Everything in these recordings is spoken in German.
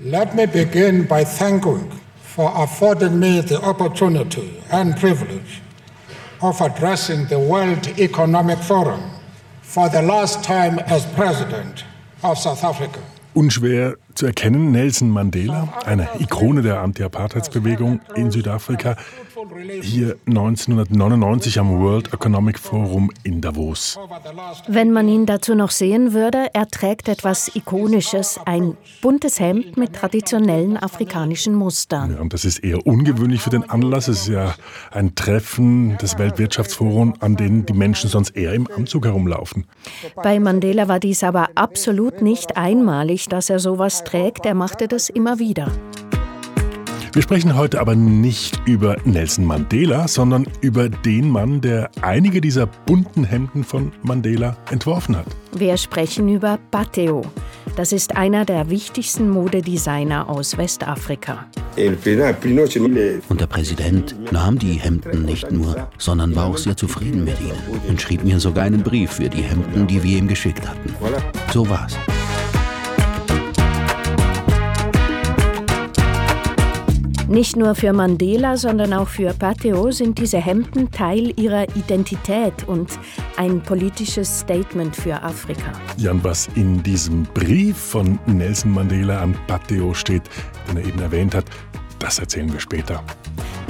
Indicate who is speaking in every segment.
Speaker 1: Let me begin by thanking for affording me the opportunity and privilege of addressing the World Economic Forum for the last time as President of South Africa.
Speaker 2: Unschwer zu erkennen, Nelson Mandela, eine Ikone der Anti-Apartheidsbewegung in Südafrika, hier 1999 am World Economic Forum in Davos.
Speaker 3: Wenn man ihn dazu noch sehen würde, er trägt etwas Ikonisches, ein buntes Hemd mit traditionellen afrikanischen Mustern.
Speaker 2: Ja, und das ist eher ungewöhnlich für den Anlass. Es ist ja ein Treffen des Weltwirtschaftsforums, an dem die Menschen sonst eher im Anzug herumlaufen.
Speaker 3: Bei Mandela war dies aber absolut nicht einmalig, dass er sowas trägt. Er machte das immer wieder.
Speaker 2: Wir sprechen heute aber nicht über Nelson Mandela, sondern über den Mann, der einige dieser bunten Hemden von Mandela entworfen hat.
Speaker 3: Wir sprechen über Pateo. Das ist einer der wichtigsten Modedesigner aus Westafrika.
Speaker 4: Und der Präsident nahm die Hemden nicht nur, sondern war auch sehr zufrieden mit ihnen und schrieb mir sogar einen Brief für die Hemden, die wir ihm geschickt hatten. So war's.
Speaker 3: Nicht nur für Mandela, sondern auch für Pateo sind diese Hemden Teil ihrer Identität und ein politisches Statement für Afrika.
Speaker 2: Jan, was in diesem Brief von Nelson Mandela an Pateo steht, den er eben erwähnt hat, das erzählen wir später.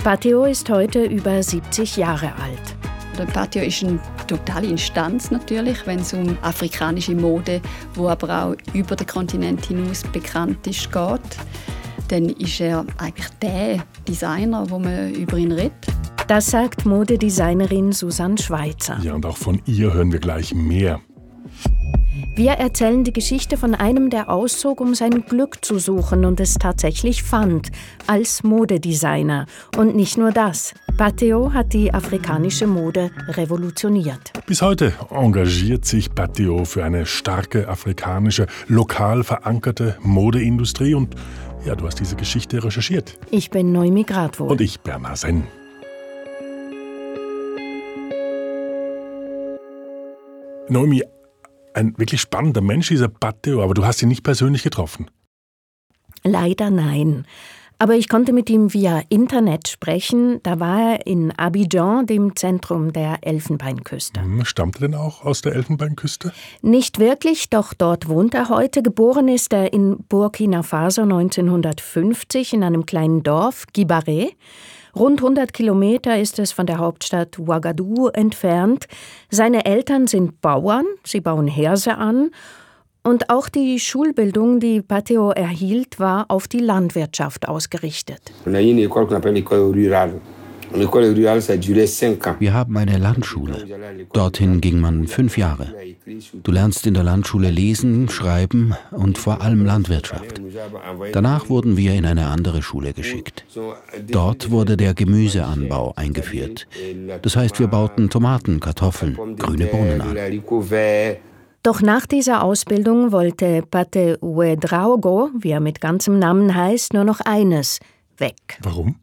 Speaker 3: Pateo ist heute über 70 Jahre alt.
Speaker 5: Der Patio ist eine totale Instanz natürlich, wenn es um afrikanische Mode, wo aber auch über den Kontinent hinaus bekannt ist, geht dann ist er eigentlich der Designer, wo man über ihn redet.
Speaker 3: Das sagt Modedesignerin Susanne Schweizer.
Speaker 2: Ja, und auch von ihr hören wir gleich mehr.
Speaker 3: Wir erzählen die Geschichte von einem, der auszog, um sein Glück zu suchen und es tatsächlich fand, als Modedesigner. Und nicht nur das. Pateo hat die afrikanische Mode revolutioniert.
Speaker 2: Bis heute engagiert sich Pateo für eine starke afrikanische, lokal verankerte Modeindustrie und ja, du hast diese Geschichte recherchiert.
Speaker 3: Ich bin Noemi Gradwohl.
Speaker 2: Und ich Bernhard Senn. Noemi, ein wirklich spannender Mensch, dieser Pateo, aber du hast ihn nicht persönlich getroffen.
Speaker 3: Leider nein. Aber ich konnte mit ihm via Internet sprechen. Da war er in Abidjan, dem Zentrum der Elfenbeinküste.
Speaker 2: Hm, stammt er denn auch aus der Elfenbeinküste?
Speaker 3: Nicht wirklich, doch dort wohnt er heute. Geboren ist er in Burkina Faso 1950 in einem kleinen Dorf, Gibare. Rund 100 Kilometer ist es von der Hauptstadt Ouagadougou entfernt. Seine Eltern sind Bauern, sie bauen Herse an und auch die Schulbildung, die Pateo erhielt, war auf die Landwirtschaft ausgerichtet.
Speaker 4: Wir haben eine Landschule. Dorthin ging man fünf Jahre. Du lernst in der Landschule lesen, schreiben und vor allem Landwirtschaft. Danach wurden wir in eine andere Schule geschickt. Dort wurde der Gemüseanbau eingeführt. Das heißt, wir bauten Tomaten, Kartoffeln, grüne Bohnen an.
Speaker 3: Doch nach dieser Ausbildung wollte Pate Uedraogo, wie er mit ganzem Namen heißt, nur noch eines: weg.
Speaker 2: Warum?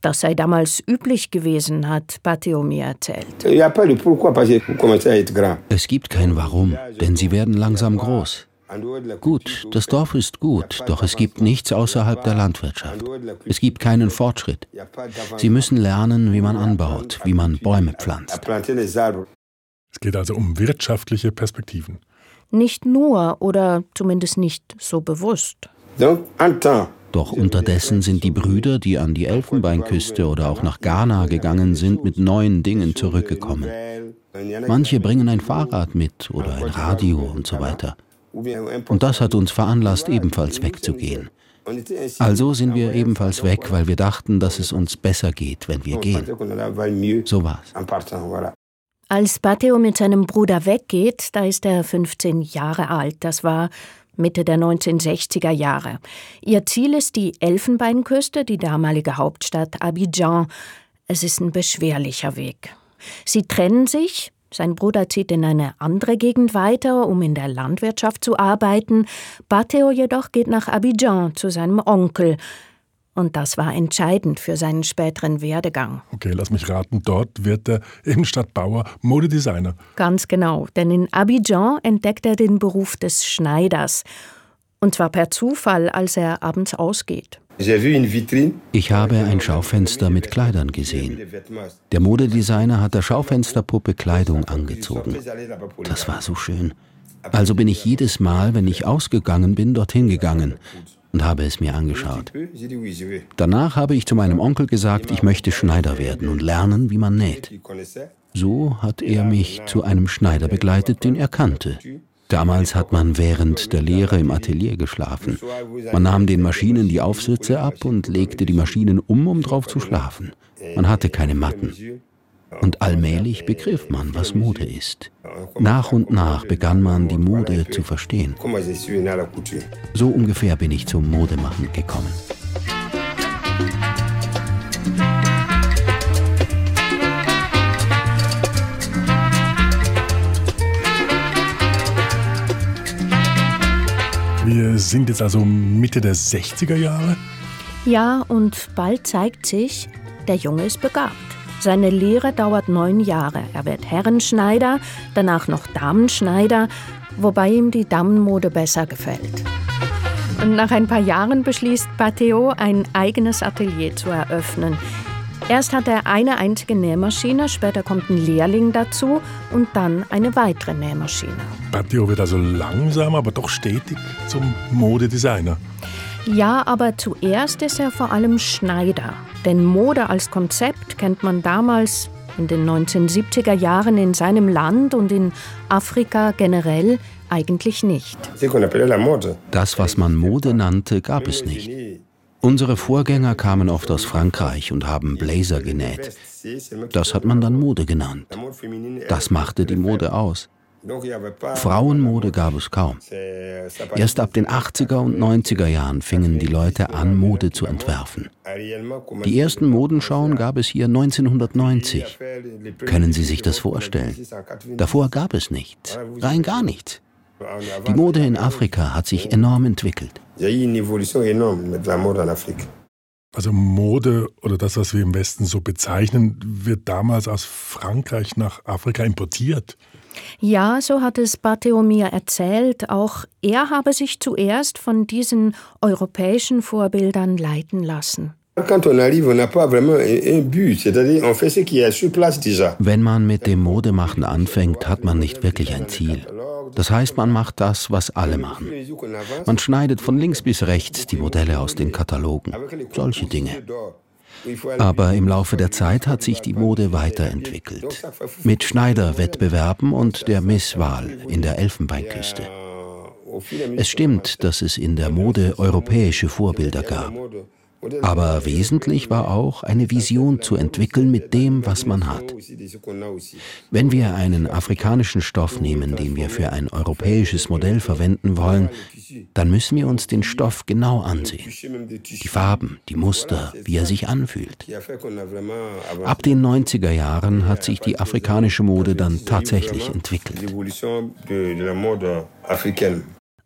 Speaker 3: Das sei damals üblich gewesen, hat Pateo mir erzählt.
Speaker 4: Es gibt kein Warum, denn sie werden langsam groß. Gut, das Dorf ist gut, doch es gibt nichts außerhalb der Landwirtschaft. Es gibt keinen Fortschritt. Sie müssen lernen, wie man anbaut, wie man Bäume pflanzt.
Speaker 2: Es geht also um wirtschaftliche Perspektiven.
Speaker 3: Nicht nur oder zumindest nicht so bewusst.
Speaker 4: Doch unterdessen sind die Brüder, die an die Elfenbeinküste oder auch nach Ghana gegangen sind, mit neuen Dingen zurückgekommen. Manche bringen ein Fahrrad mit oder ein Radio und so weiter. Und das hat uns veranlasst, ebenfalls wegzugehen. Also sind wir ebenfalls weg, weil wir dachten, dass es uns besser geht, wenn wir gehen. So war's.
Speaker 3: Als Pateo mit seinem Bruder weggeht, da ist er 15 Jahre alt. Das war Mitte der 1960er Jahre. Ihr Ziel ist die Elfenbeinküste, die damalige Hauptstadt Abidjan. Es ist ein beschwerlicher Weg. Sie trennen sich. Sein Bruder zieht in eine andere Gegend weiter, um in der Landwirtschaft zu arbeiten. Pateo jedoch geht nach Abidjan zu seinem Onkel. Und das war entscheidend für seinen späteren Werdegang.
Speaker 2: Okay, lass mich raten, dort wird er eben statt Bauer Modedesigner.
Speaker 3: Ganz genau, denn in Abidjan entdeckt er den Beruf des Schneiders. Und zwar per Zufall, als er abends ausgeht.
Speaker 4: Ich habe ein Schaufenster mit Kleidern gesehen. Der Modedesigner hat der Schaufensterpuppe Kleidung angezogen. Das war so schön. Also bin ich jedes Mal, wenn ich ausgegangen bin, dorthin gegangen und habe es mir angeschaut. Danach habe ich zu meinem Onkel gesagt, ich möchte Schneider werden und lernen, wie man näht. So hat er mich zu einem Schneider begleitet, den er kannte. Damals hat man während der Lehre im Atelier geschlafen. Man nahm den Maschinen die Aufsätze ab und legte die Maschinen um, um drauf zu schlafen. Man hatte keine Matten. Und allmählich begriff man, was Mode ist. Nach und nach begann man die Mode zu verstehen. So ungefähr bin ich zum Modemachen gekommen.
Speaker 2: Wir sind jetzt also Mitte der 60er Jahre.
Speaker 3: Ja, und bald zeigt sich, der Junge ist begabt. Seine Lehre dauert neun Jahre. Er wird Herrenschneider, danach noch Damenschneider, wobei ihm die Damenmode besser gefällt. Und nach ein paar Jahren beschließt Pateo, ein eigenes Atelier zu eröffnen. Erst hat er eine einzige Nähmaschine, später kommt ein Lehrling dazu und dann eine weitere Nähmaschine.
Speaker 2: Patio wird also langsam, aber doch stetig zum Modedesigner.
Speaker 3: Ja, aber zuerst ist er vor allem Schneider. Denn Mode als Konzept kennt man damals in den 1970er Jahren in seinem Land und in Afrika generell eigentlich nicht.
Speaker 4: Das, was man Mode nannte, gab es nicht. Unsere Vorgänger kamen oft aus Frankreich und haben Blazer genäht. Das hat man dann Mode genannt. Das machte die Mode aus. Frauenmode gab es kaum. Erst ab den 80er und 90er Jahren fingen die Leute an, Mode zu entwerfen. Die ersten Modenschauen gab es hier 1990. Können Sie sich das vorstellen? Davor gab es nichts, rein gar nichts. Die Mode in Afrika hat sich enorm entwickelt.
Speaker 2: Also Mode oder das, was wir im Westen so bezeichnen, wird damals aus Frankreich nach Afrika importiert.
Speaker 3: Ja, so hat es Bateo mir erzählt. Auch er habe sich zuerst von diesen europäischen Vorbildern leiten lassen.
Speaker 4: Wenn man mit dem Modemachen anfängt, hat man nicht wirklich ein Ziel. Das heißt, man macht das, was alle machen. Man schneidet von links bis rechts die Modelle aus den Katalogen. Solche Dinge. Aber im Laufe der Zeit hat sich die Mode weiterentwickelt. Mit Schneiderwettbewerben und der Misswahl in der Elfenbeinküste. Es stimmt, dass es in der Mode europäische Vorbilder gab. Aber wesentlich war auch, eine Vision zu entwickeln mit dem, was man hat. Wenn wir einen afrikanischen Stoff nehmen, den wir für ein europäisches Modell verwenden wollen, dann müssen wir uns den Stoff genau ansehen. Die Farben, die Muster, wie er sich anfühlt. Ab den 90er Jahren hat sich die afrikanische Mode dann tatsächlich entwickelt.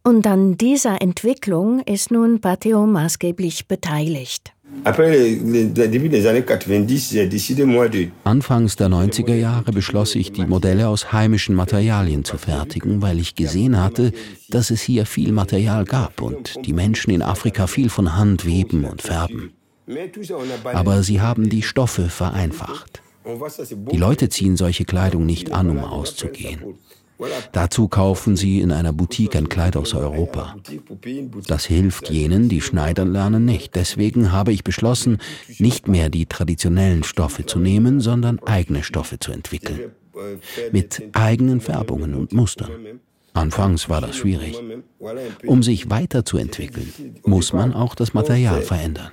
Speaker 3: Und an dieser Entwicklung ist nun Pateo maßgeblich beteiligt.
Speaker 4: Anfangs der 90er Jahre beschloss ich, die Modelle aus heimischen Materialien zu fertigen, weil ich gesehen hatte, dass es hier viel Material gab und die Menschen in Afrika viel von Hand weben und färben. Aber sie haben die Stoffe vereinfacht. Die Leute ziehen solche Kleidung nicht an, um auszugehen. Dazu kaufen sie in einer Boutique ein Kleid aus Europa. Das hilft jenen, die schneidern lernen, nicht. Deswegen habe ich beschlossen, nicht mehr die traditionellen Stoffe zu nehmen, sondern eigene Stoffe zu entwickeln. Mit eigenen Färbungen und Mustern. Anfangs war das schwierig. Um sich weiterzuentwickeln, muss man auch das Material verändern.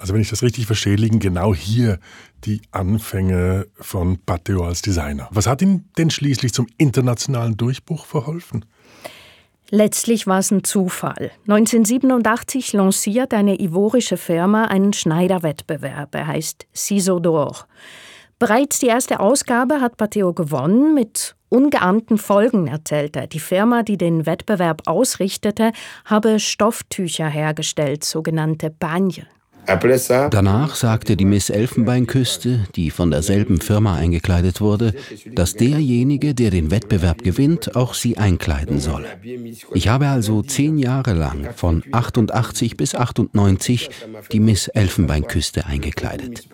Speaker 2: Also wenn ich das richtig verstehe, liegen genau hier die Anfänge von Pateo als Designer. Was hat ihm denn schließlich zum internationalen Durchbruch verholfen?
Speaker 3: Letztlich war es ein Zufall. 1987 lanciert eine ivorische Firma einen Schneiderwettbewerb. Er heißt Ciseaux. Bereits die erste Ausgabe hat Pateo gewonnen mit ungeahnten Folgen, erzählt er. Die Firma, die den Wettbewerb ausrichtete, habe Stofftücher hergestellt, sogenannte Bagne.
Speaker 4: Danach sagte die Miss Elfenbeinküste, die von derselben Firma eingekleidet wurde, dass derjenige, der den Wettbewerb gewinnt, auch sie einkleiden solle. Ich habe also zehn Jahre lang, von 88 bis 98, die Miss Elfenbeinküste eingekleidet.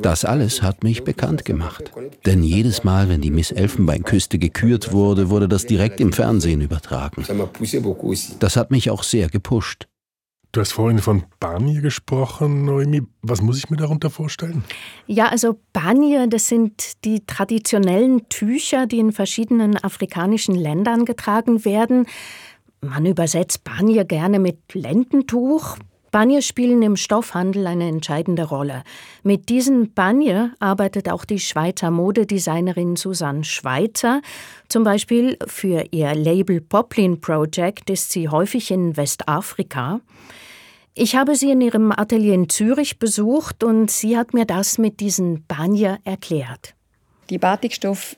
Speaker 4: Das alles hat mich bekannt gemacht. Denn jedes Mal, wenn die Miss Elfenbeinküste gekürt wurde, wurde das direkt im Fernsehen übertragen. Das hat mich auch sehr gepusht.
Speaker 2: Du hast vorhin von Banje gesprochen, Noemi. Was muss ich mir darunter vorstellen?
Speaker 3: Ja, also Banje, das sind die traditionellen Tücher, die in verschiedenen afrikanischen Ländern getragen werden. Man übersetzt Banje gerne mit Lendentuch. Banje spielen im Stoffhandel eine entscheidende Rolle. Mit diesen Banje arbeitet auch die Schweizer Modedesignerin Susanne Schweitzer. Zum Beispiel für ihr Label Poplin Project ist sie häufig in Westafrika. Ich habe sie in ihrem Atelier in Zürich besucht und sie hat mir das mit diesen Banje erklärt.
Speaker 5: Die Batikstoff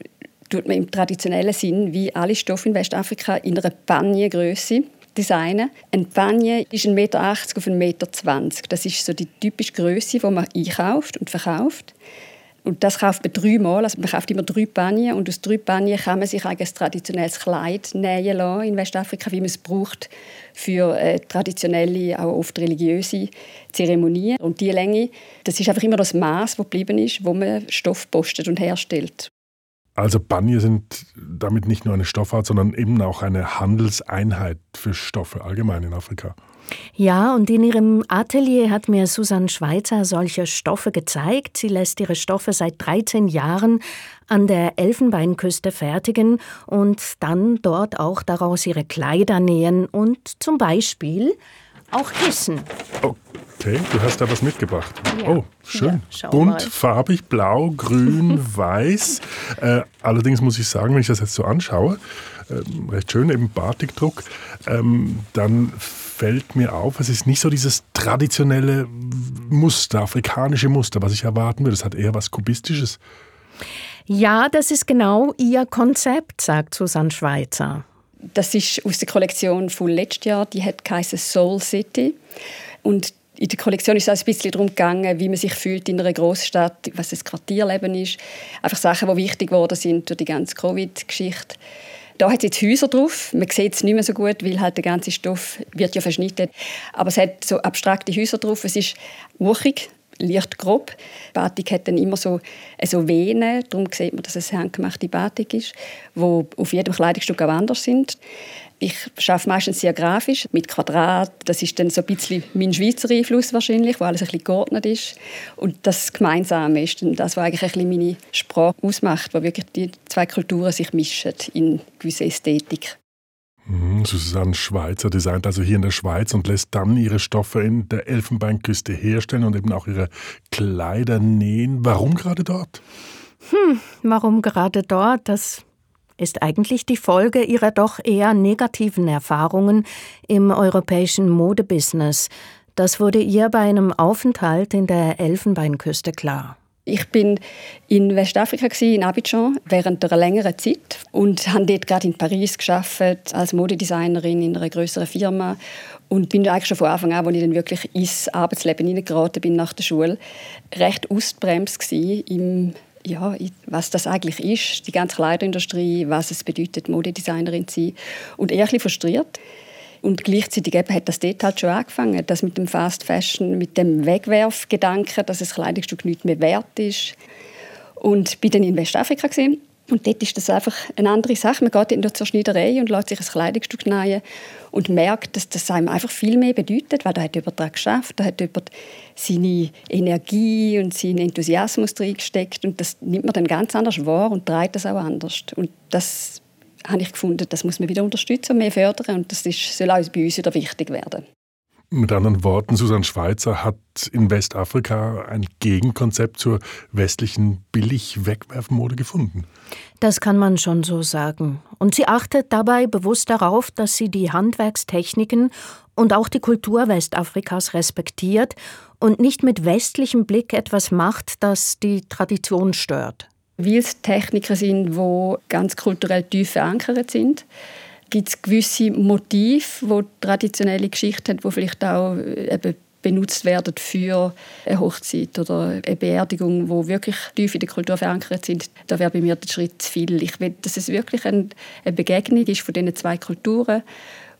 Speaker 5: tut man im traditionellen Sinn wie alle Stoffe in Westafrika in einer Banje-Größe designen. Ein Panier ist 1,80 Meter auf 1,20 Meter. Das ist so die typische Größe, die man einkauft und verkauft. Und das kauft man dreimal. Also man kauft immer drei Panier und aus drei Panier kann man sich ein traditionelles Kleid nähen lassen in Westafrika, wie man es braucht für äh, traditionelle, auch oft religiöse Zeremonien. Und die Länge, das ist einfach immer das Maß, das geblieben ist, wo man Stoff postet und herstellt.
Speaker 2: Also Banje sind damit nicht nur eine Stoffart, sondern eben auch eine Handelseinheit für Stoffe allgemein in Afrika.
Speaker 3: Ja, und in ihrem Atelier hat mir Susanne Schweizer solche Stoffe gezeigt. Sie lässt ihre Stoffe seit 13 Jahren an der Elfenbeinküste fertigen und dann dort auch daraus ihre Kleider nähen und zum Beispiel auch Kissen.
Speaker 2: Okay, du hast da was mitgebracht. Ja. Oh, schön. Ja, Bunt, mal. farbig, blau, grün, weiß. Äh, allerdings muss ich sagen, wenn ich das jetzt so anschaue, äh, recht schön, eben Batikdruck, ähm, dann fällt mir auf, es ist nicht so dieses traditionelle Muster, afrikanische Muster, was ich erwarten würde. Es hat eher was Kubistisches.
Speaker 3: Ja, das ist genau ihr Konzept, sagt Susanne Schweizer.
Speaker 5: Das ist aus der Kollektion von letztes Jahr, die hat Soul City. Und in der Kollektion ist es ein bisschen darum gegangen, wie man sich fühlt in einer Großstadt, was das Quartierleben ist. Einfach Sachen, die wichtig geworden sind durch die ganze Covid-Geschichte. Da hat es jetzt Häuser drauf. Man sieht es nicht mehr so gut, weil halt der ganze Stoff wird ja verschnitten. Aber es hat so abstrakte Häuser drauf. Es ist wuchig, leicht grob. Batik hat dann immer so, so Venen, darum sieht man, dass es handgemachte Batik ist, wo auf jedem Kleidungsstück auch anders sind. Ich arbeite meistens sehr grafisch, mit Quadrat. Das ist dann so ein bisschen mein Schweizer Einfluss wahrscheinlich, wo alles ein bisschen geordnet ist. Und das Gemeinsame ist dann das, was eigentlich ein bisschen meine Sprache ausmacht, wo wirklich die zwei Kulturen sich mischen in gewisse Ästhetik.
Speaker 2: Mhm, Susanne Schweizer designt also hier in der Schweiz und lässt dann ihre Stoffe in der Elfenbeinküste herstellen und eben auch ihre Kleider nähen. Warum gerade dort?
Speaker 3: Hm, warum gerade dort? Das ist eigentlich die Folge ihrer doch eher negativen Erfahrungen im europäischen Modebusiness. Das wurde ihr bei einem Aufenthalt in der Elfenbeinküste klar.
Speaker 5: Ich bin in Westafrika in Abidjan während einer längeren Zeit und habe dort gerade in Paris geschafft als Modedesignerin in einer größeren Firma und bin eigentlich schon von Anfang an, als ich dann wirklich ins Arbeitsleben hineingeraten bin nach der Schule, recht ausbremst im ja, was das eigentlich ist, die ganze Kleiderindustrie, was es bedeutet, Modedesignerin zu sein. Und eher ein bisschen frustriert. Und gleichzeitig eben hat das dort halt schon angefangen, das mit dem Fast Fashion, mit dem Wegwerfgedanken, dass das Kleidungsstück nicht mehr wert ist. Und bin dann in Westafrika gesehen und dort ist das einfach eine andere Sache. Man geht in zur Schneiderei und lässt sich ein Kleidungsstück nähen und merkt, dass das einem einfach viel mehr bedeutet, weil da hat jemand daran geschafft, da hat jemand seine Energie und seinen Enthusiasmus drin gesteckt und das nimmt man dann ganz anders wahr und treibt das auch anders. Und das habe ich gefunden, das muss man wieder unterstützen und mehr fördern und das ist, soll auch bei uns wieder wichtig werden.
Speaker 2: Mit anderen Worten, Susanne Schweizer hat in Westafrika ein Gegenkonzept zur westlichen Billig-Wegwerfmode gefunden.
Speaker 3: Das kann man schon so sagen. Und sie achtet dabei bewusst darauf, dass sie die Handwerkstechniken und auch die Kultur Westafrikas respektiert und nicht mit westlichem Blick etwas macht, das die Tradition stört.
Speaker 5: Weil es Techniken sind, die ganz kulturell tief verankert sind gibt es gewisse Motive, die traditionelle Geschichte haben, die vielleicht auch äh, eben benutzt werden für eine Hochzeit oder eine Beerdigung, wo wirklich tief in der Kultur verankert sind, da wäre bei mir der Schritt zu viel. Ich will, dass es wirklich eine Begegnung ist von diesen zwei Kulturen,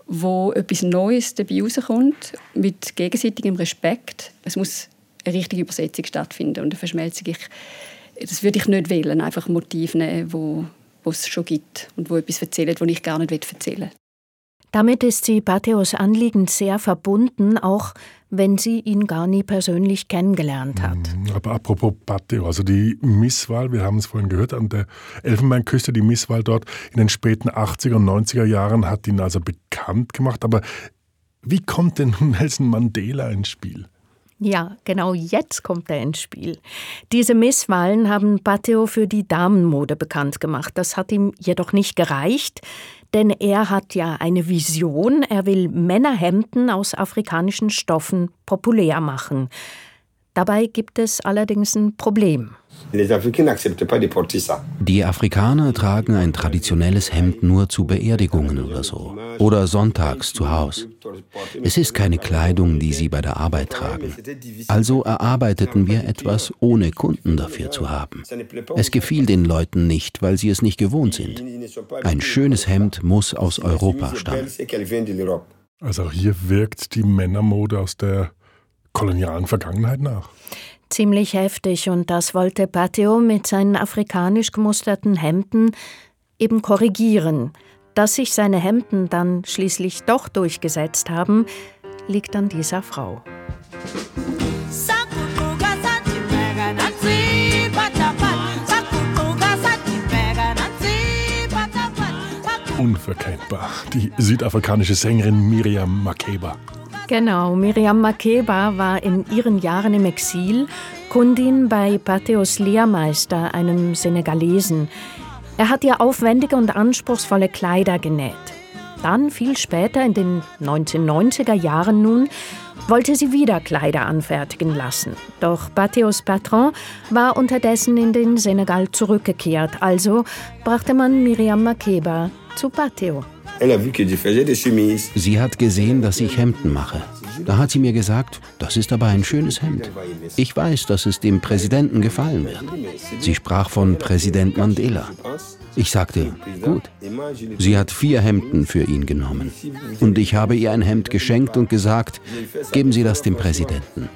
Speaker 5: wo etwas Neues dabei rauskommt, mit gegenseitigem Respekt. Es muss eine richtige Übersetzung stattfinden und eine Verschmelzung. Ich, das würde ich nicht wählen, einfach Motive nehmen, wo, wo es schon gibt und wo etwas erzählen, das ich gar nicht erzählen will.
Speaker 3: Damit ist sie Patheos Anliegen sehr verbunden, auch wenn sie ihn gar nie persönlich kennengelernt hat.
Speaker 2: Mhm, aber apropos Patheo, also die Misswahl, wir haben es vorhin gehört, an der Elfenbeinküste, die Misswahl dort in den späten 80er und 90er Jahren hat ihn also bekannt gemacht. Aber wie kommt denn Nelson Mandela ins Spiel?
Speaker 3: Ja, genau jetzt kommt er ins Spiel. Diese Misswahlen haben Patheo für die Damenmode bekannt gemacht. Das hat ihm jedoch nicht gereicht denn er hat ja eine Vision, er will Männerhemden aus afrikanischen Stoffen populär machen. Dabei gibt es allerdings ein Problem.
Speaker 4: Die Afrikaner tragen ein traditionelles Hemd nur zu Beerdigungen oder so. Oder sonntags zu Hause. Es ist keine Kleidung, die sie bei der Arbeit tragen. Also erarbeiteten wir etwas, ohne Kunden dafür zu haben. Es gefiel den Leuten nicht, weil sie es nicht gewohnt sind. Ein schönes Hemd muss aus Europa stammen.
Speaker 2: Also hier wirkt die Männermode aus der kolonialen Vergangenheit nach.
Speaker 3: Ziemlich heftig und das wollte Patio mit seinen afrikanisch gemusterten Hemden eben korrigieren. Dass sich seine Hemden dann schließlich doch durchgesetzt haben, liegt an dieser Frau.
Speaker 2: Unverkennbar. Die südafrikanische Sängerin Miriam Makeba.
Speaker 3: Genau, Miriam Makeba war in ihren Jahren im Exil Kundin bei Patheos Lehrmeister, einem Senegalesen. Er hat ihr aufwendige und anspruchsvolle Kleider genäht. Dann, viel später, in den 1990er Jahren nun, wollte sie wieder Kleider anfertigen lassen. Doch Patheos Patron war unterdessen in den Senegal zurückgekehrt, also brachte man Miriam Makeba zu Patheo.
Speaker 4: Sie hat gesehen, dass ich Hemden mache. Da hat sie mir gesagt, das ist aber ein schönes Hemd. Ich weiß, dass es dem Präsidenten gefallen wird. Sie sprach von Präsident Mandela. Ich sagte, gut. Sie hat vier Hemden für ihn genommen. Und ich habe ihr ein Hemd geschenkt und gesagt, geben Sie das dem Präsidenten.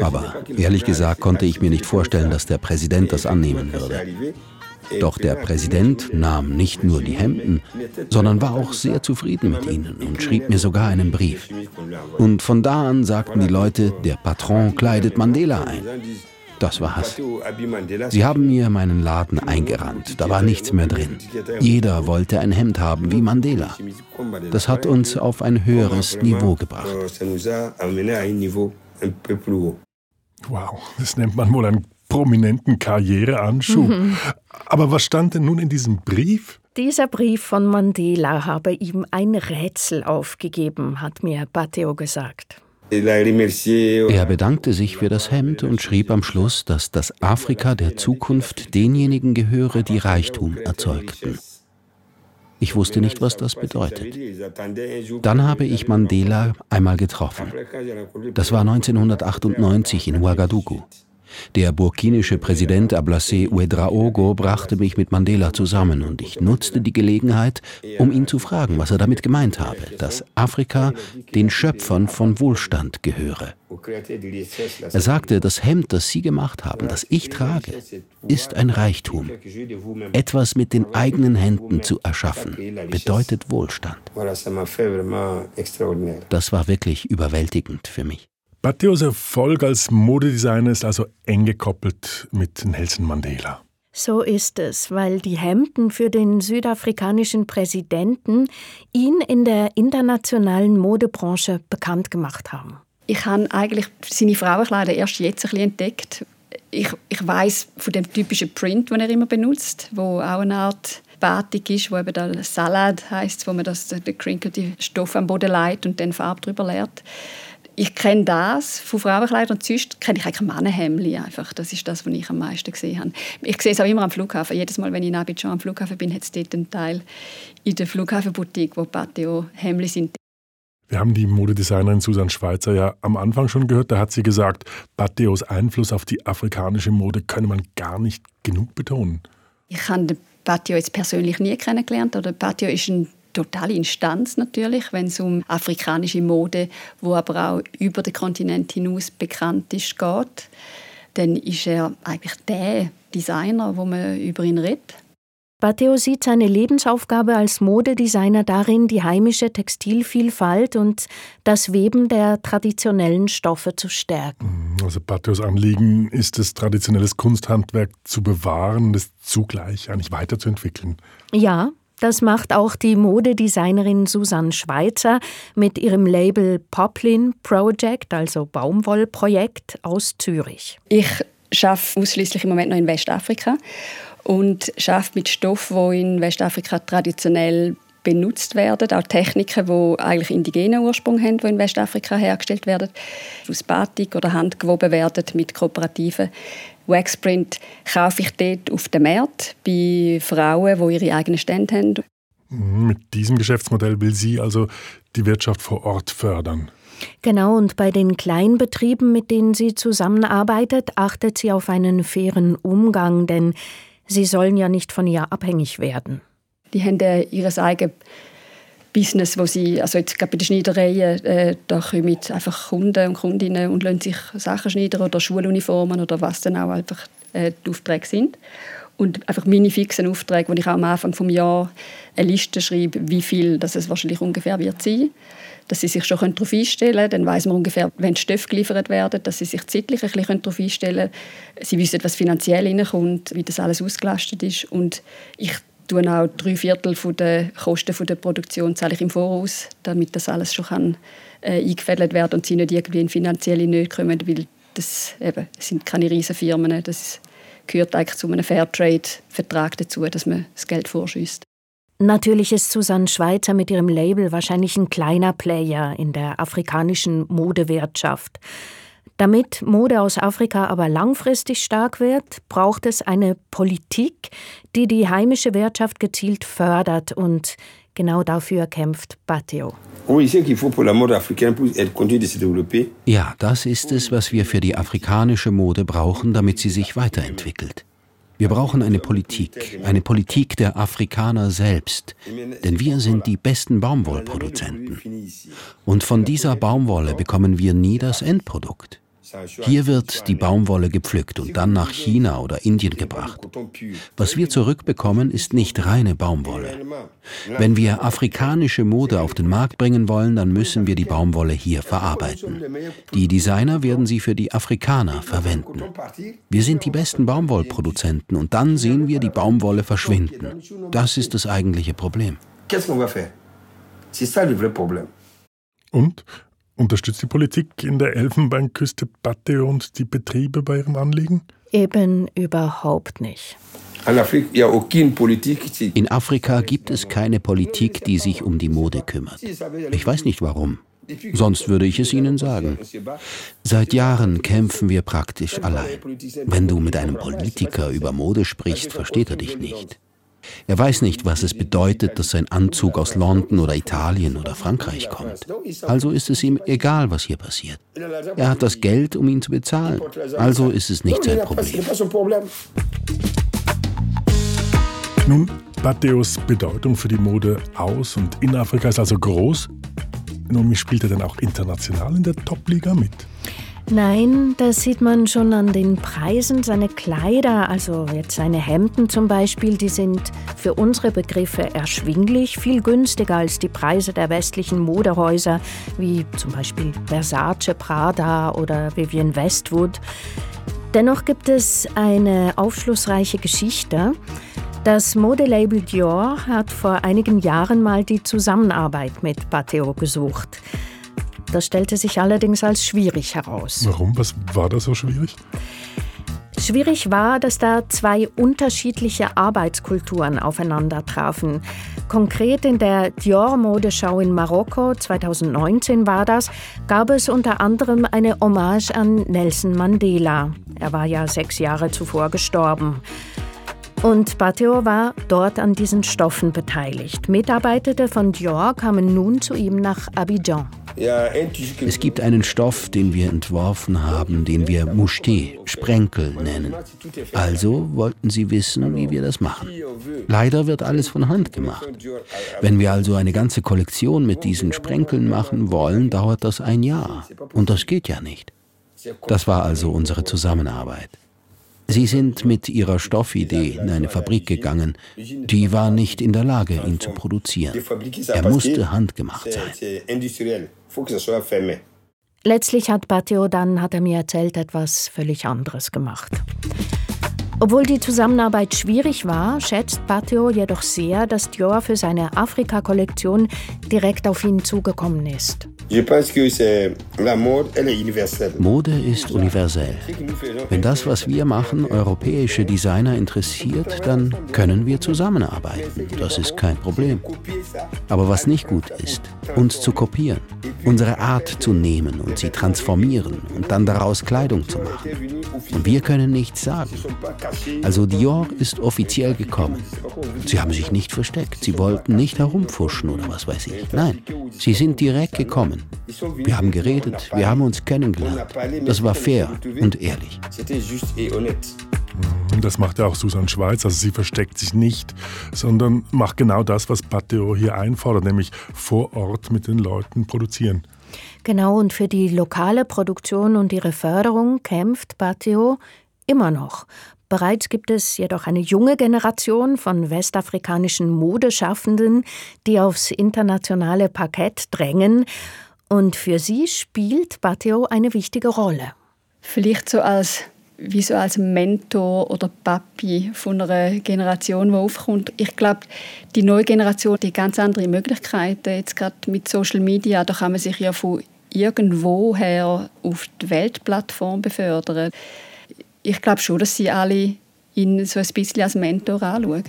Speaker 4: Aber ehrlich gesagt konnte ich mir nicht vorstellen, dass der Präsident das annehmen würde. Doch der Präsident nahm nicht nur die Hemden, sondern war auch sehr zufrieden mit ihnen und schrieb mir sogar einen Brief. Und von da an sagten die Leute, der Patron kleidet Mandela ein. Das war's. Sie haben mir meinen Laden eingerannt, da war nichts mehr drin. Jeder wollte ein Hemd haben wie Mandela. Das hat uns auf ein höheres Niveau gebracht.
Speaker 2: Wow, das nennt man wohl ein prominenten Karriereanschub. Mhm. Aber was stand denn nun in diesem Brief?
Speaker 3: Dieser Brief von Mandela habe ihm ein Rätsel aufgegeben, hat mir Pateo gesagt.
Speaker 4: Er bedankte sich für das Hemd und schrieb am Schluss, dass das Afrika der Zukunft denjenigen gehöre, die Reichtum erzeugten. Ich wusste nicht, was das bedeutet. Dann habe ich Mandela einmal getroffen. Das war 1998 in Ouagadougou. Der burkinische Präsident Ablase Ouedraogo brachte mich mit Mandela zusammen und ich nutzte die Gelegenheit, um ihn zu fragen, was er damit gemeint habe, dass Afrika den Schöpfern von Wohlstand gehöre. Er sagte, das Hemd, das Sie gemacht haben, das ich trage, ist ein Reichtum. Etwas mit den eigenen Händen zu erschaffen, bedeutet Wohlstand. Das war wirklich überwältigend für mich.
Speaker 2: Battios Erfolg als Modedesigner ist also eng gekoppelt mit Nelson Mandela.
Speaker 3: So ist es, weil die Hemden für den südafrikanischen Präsidenten ihn in der internationalen Modebranche bekannt gemacht haben.
Speaker 5: Ich habe eigentlich seine Frauenkleider erst jetzt ein bisschen entdeckt. Ich, ich weiß von dem typischen Print, den er immer benutzt, wo auch eine Art Batik ist, wo eben der Salad heißt, wo man das, den Stoff am Boden leitet und dann Farbe drüber leert ich kenne das von Frauenkleidern und sonst kenne ich eigentlich Mannenhemdli einfach. Das ist das, was ich am meisten gesehen habe. Ich sehe es auch immer am Flughafen. Jedes Mal, wenn ich in Abidjan am Flughafen bin, hat es dort einen Teil in der Flughafenboutique, wo Patio Hemdli sind.
Speaker 2: Wir haben die Modedesignerin Susan Schweizer ja am Anfang schon gehört. Da hat sie gesagt, Batteos Einfluss auf die afrikanische Mode könne man gar nicht genug betonen.
Speaker 5: Ich habe Battio jetzt persönlich nie kennengelernt. Oder Battio ist eine totale Instanz natürlich, wenn es um afrikanische Mode, wo aber auch über den Kontinent hinaus bekannt ist, geht. Dann ist er eigentlich der Designer, wo man über ihn redet.
Speaker 3: Batteo sieht seine Lebensaufgabe als Modedesigner darin, die heimische Textilvielfalt und das Weben der traditionellen Stoffe zu stärken.
Speaker 2: Mhm, also Batteos Anliegen ist es, traditionelles Kunsthandwerk zu bewahren und es zugleich eigentlich weiterzuentwickeln.
Speaker 3: Ja, das macht auch die Modedesignerin Susanne Schweizer mit ihrem Label Poplin Project, also Baumwollprojekt aus Zürich.
Speaker 5: Ich arbeite ausschließlich im Moment noch in Westafrika und schafft mit Stoffen, die in Westafrika traditionell benutzt werden, auch Techniken, die eigentlich indigenen Ursprung haben, die in Westafrika hergestellt werden, aus Batik oder Handgewoben werden mit kooperativen Waxprint kaufe ich dort auf dem Markt bei Frauen, die ihre eigenen Stände haben.
Speaker 2: Mit diesem Geschäftsmodell will sie also die Wirtschaft vor Ort fördern.
Speaker 3: Genau, und bei den Kleinbetrieben, mit denen sie zusammenarbeitet, achtet sie auf einen fairen Umgang, denn Sie sollen ja nicht von ihr abhängig werden.
Speaker 5: Die haben äh, ihr eigenes Business, wo sie, also jetzt gerade bei den Schneidereien, äh, da kommen einfach Kunden und Kundinnen und lassen sich Sachen schneidern oder Schuluniformen oder was dann auch einfach äh, die Aufträge sind. Und einfach meine fixen Aufträge, wo ich auch am Anfang des Jahres eine Liste schreibe, wie viel das es wahrscheinlich ungefähr wird sein dass sie sich schon darauf einstellen können. Dann weiß man ungefähr, wenn Stoffe geliefert werden, dass sie sich zeitlich ein bisschen darauf einstellen können. Sie wissen, was finanziell reinkommt, wie das alles ausgelastet ist. Und ich tue auch drei Viertel der Kosten der Produktion zahle ich im Voraus, damit das alles schon kann, äh, eingefädelt werden und sie nicht irgendwie in finanzielle Nöte kommen, weil das, eben, sind keine riesen Firmen. Das gehört eigentlich zu einem Fairtrade-Vertrag dazu, dass man das Geld vorschießt.
Speaker 3: Natürlich ist Susanne Schweizer mit ihrem Label wahrscheinlich ein kleiner Player in der afrikanischen Modewirtschaft. Damit Mode aus Afrika aber langfristig stark wird, braucht es eine Politik, die die heimische Wirtschaft gezielt fördert und genau dafür kämpft Bateo.
Speaker 4: Ja, das ist es, was wir für die afrikanische Mode brauchen, damit sie sich weiterentwickelt. Wir brauchen eine Politik, eine Politik der Afrikaner selbst, denn wir sind die besten Baumwollproduzenten. Und von dieser Baumwolle bekommen wir nie das Endprodukt. Hier wird die Baumwolle gepflückt und dann nach China oder Indien gebracht. Was wir zurückbekommen, ist nicht reine Baumwolle. Wenn wir afrikanische Mode auf den Markt bringen wollen, dann müssen wir die Baumwolle hier verarbeiten. Die Designer werden sie für die Afrikaner verwenden. Wir sind die besten Baumwollproduzenten und dann sehen wir die Baumwolle verschwinden. Das ist das eigentliche Problem.
Speaker 2: Und Unterstützt die Politik in der Elfenbeinküste Batte und die Betriebe bei ihren Anliegen?
Speaker 3: Eben überhaupt nicht.
Speaker 4: In Afrika gibt es keine Politik, die sich um die Mode kümmert. Ich weiß nicht warum. Sonst würde ich es Ihnen sagen. Seit Jahren kämpfen wir praktisch allein. Wenn du mit einem Politiker über Mode sprichst, versteht er dich nicht. Er weiß nicht, was es bedeutet, dass sein Anzug aus London oder Italien oder Frankreich kommt. Also ist es ihm egal, was hier passiert. Er hat das Geld, um ihn zu bezahlen. Also ist es nicht sein Problem.
Speaker 2: Nun, Batteos Bedeutung für die Mode aus und in Afrika ist also groß. Nun, spielt er denn auch international in der Top-Liga mit?
Speaker 3: Nein, das sieht man schon an den Preisen. Seine Kleider, also jetzt seine Hemden zum Beispiel, die sind für unsere Begriffe erschwinglich, viel günstiger als die Preise der westlichen Modehäuser, wie zum Beispiel Versace, Prada oder Vivienne Westwood. Dennoch gibt es eine aufschlussreiche Geschichte. Das Modelabel Dior hat vor einigen Jahren mal die Zusammenarbeit mit Pateo gesucht. Das stellte sich allerdings als schwierig heraus.
Speaker 2: Warum? Was war da so schwierig?
Speaker 3: Schwierig war, dass da zwei unterschiedliche Arbeitskulturen aufeinander trafen. Konkret in der Dior-Modeschau in Marokko 2019 war das, gab es unter anderem eine Hommage an Nelson Mandela. Er war ja sechs Jahre zuvor gestorben. Und Bateo war dort an diesen Stoffen beteiligt. Mitarbeiter von Dior kamen nun zu ihm nach Abidjan.
Speaker 4: Es gibt einen Stoff, den wir entworfen haben, den wir Moucheté, Sprenkel nennen. Also wollten sie wissen, wie wir das machen. Leider wird alles von Hand gemacht. Wenn wir also eine ganze Kollektion mit diesen Sprenkeln machen wollen, dauert das ein Jahr. Und das geht ja nicht. Das war also unsere Zusammenarbeit. Sie sind mit ihrer Stoffidee in eine Fabrik gegangen. Die war nicht in der Lage, ihn zu produzieren. Er musste handgemacht sein.
Speaker 3: Letztlich hat Batio dann, hat er mir erzählt, etwas völlig anderes gemacht. Obwohl die Zusammenarbeit schwierig war, schätzt Batio jedoch sehr, dass Dior für seine Afrika-Kollektion direkt auf ihn zugekommen ist.
Speaker 4: Mode ist universell. Wenn das, was wir machen, europäische Designer interessiert, dann können wir zusammenarbeiten. Das ist kein Problem. Aber was nicht gut ist, uns zu kopieren, unsere Art zu nehmen und sie transformieren und dann daraus Kleidung zu machen. Und wir können nichts sagen. Also Dior ist offiziell gekommen. Sie haben sich nicht versteckt. Sie wollten nicht herumfuschen oder was weiß ich. Nein, sie sind direkt gekommen. Wir haben geredet, wir haben uns kennengelernt. Das war fair und ehrlich.
Speaker 2: Das macht ja auch Susan Schweiz. Also sie versteckt sich nicht, sondern macht genau das, was Pateo hier einfordert, nämlich vor Ort mit den Leuten produzieren.
Speaker 3: Genau, und für die lokale Produktion und ihre Förderung kämpft Pateo immer noch. Bereits gibt es jedoch eine junge Generation von westafrikanischen Modeschaffenden, die aufs internationale Parkett drängen. Und für sie spielt Bateo eine wichtige Rolle.
Speaker 5: Vielleicht so als wie so als Mentor oder Papi von einer Generation, die aufkommt. Ich glaube, die neue Generation hat ganz andere Möglichkeiten. Jetzt gerade mit Social Media, da kann man sich ja von irgendwoher auf die Weltplattform befördern ich glaube schon, dass sie alle ihn so ein bisschen als Mentor anschauen.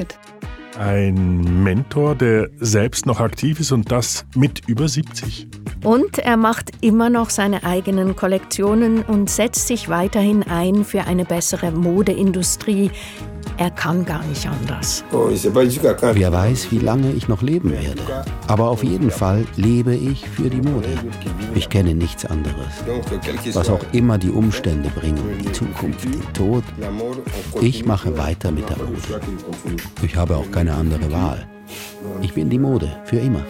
Speaker 2: Ein Mentor, der selbst noch aktiv ist und das mit über 70.
Speaker 3: Und er macht immer noch seine eigenen Kollektionen und setzt sich weiterhin ein für eine bessere Modeindustrie, er kann gar nicht anders.
Speaker 4: Wer weiß, wie lange ich noch leben werde. Aber auf jeden Fall lebe ich für die Mode. Ich kenne nichts anderes. Was auch immer die Umstände bringen, die Zukunft, den Tod, ich mache weiter mit der Mode. Ich habe auch keine andere Wahl. Ich bin die Mode, für immer.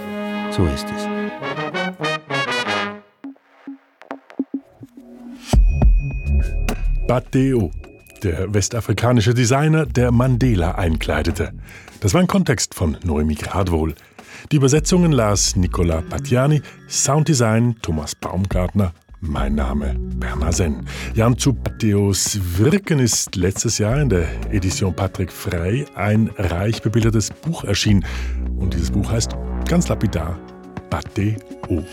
Speaker 4: So ist es.
Speaker 2: Bateo der westafrikanische Designer, der Mandela einkleidete. Das war ein Kontext von Noemi Gradwohl. Die Übersetzungen las Nicola Pattiani, Sounddesign Thomas Baumgartner, mein Name Bernhard Senn. Jan zu Patteos Wirken ist letztes Jahr in der Edition Patrick Frey ein reich bebildertes Buch erschienen. Und dieses Buch heißt ganz lapidar Pateo.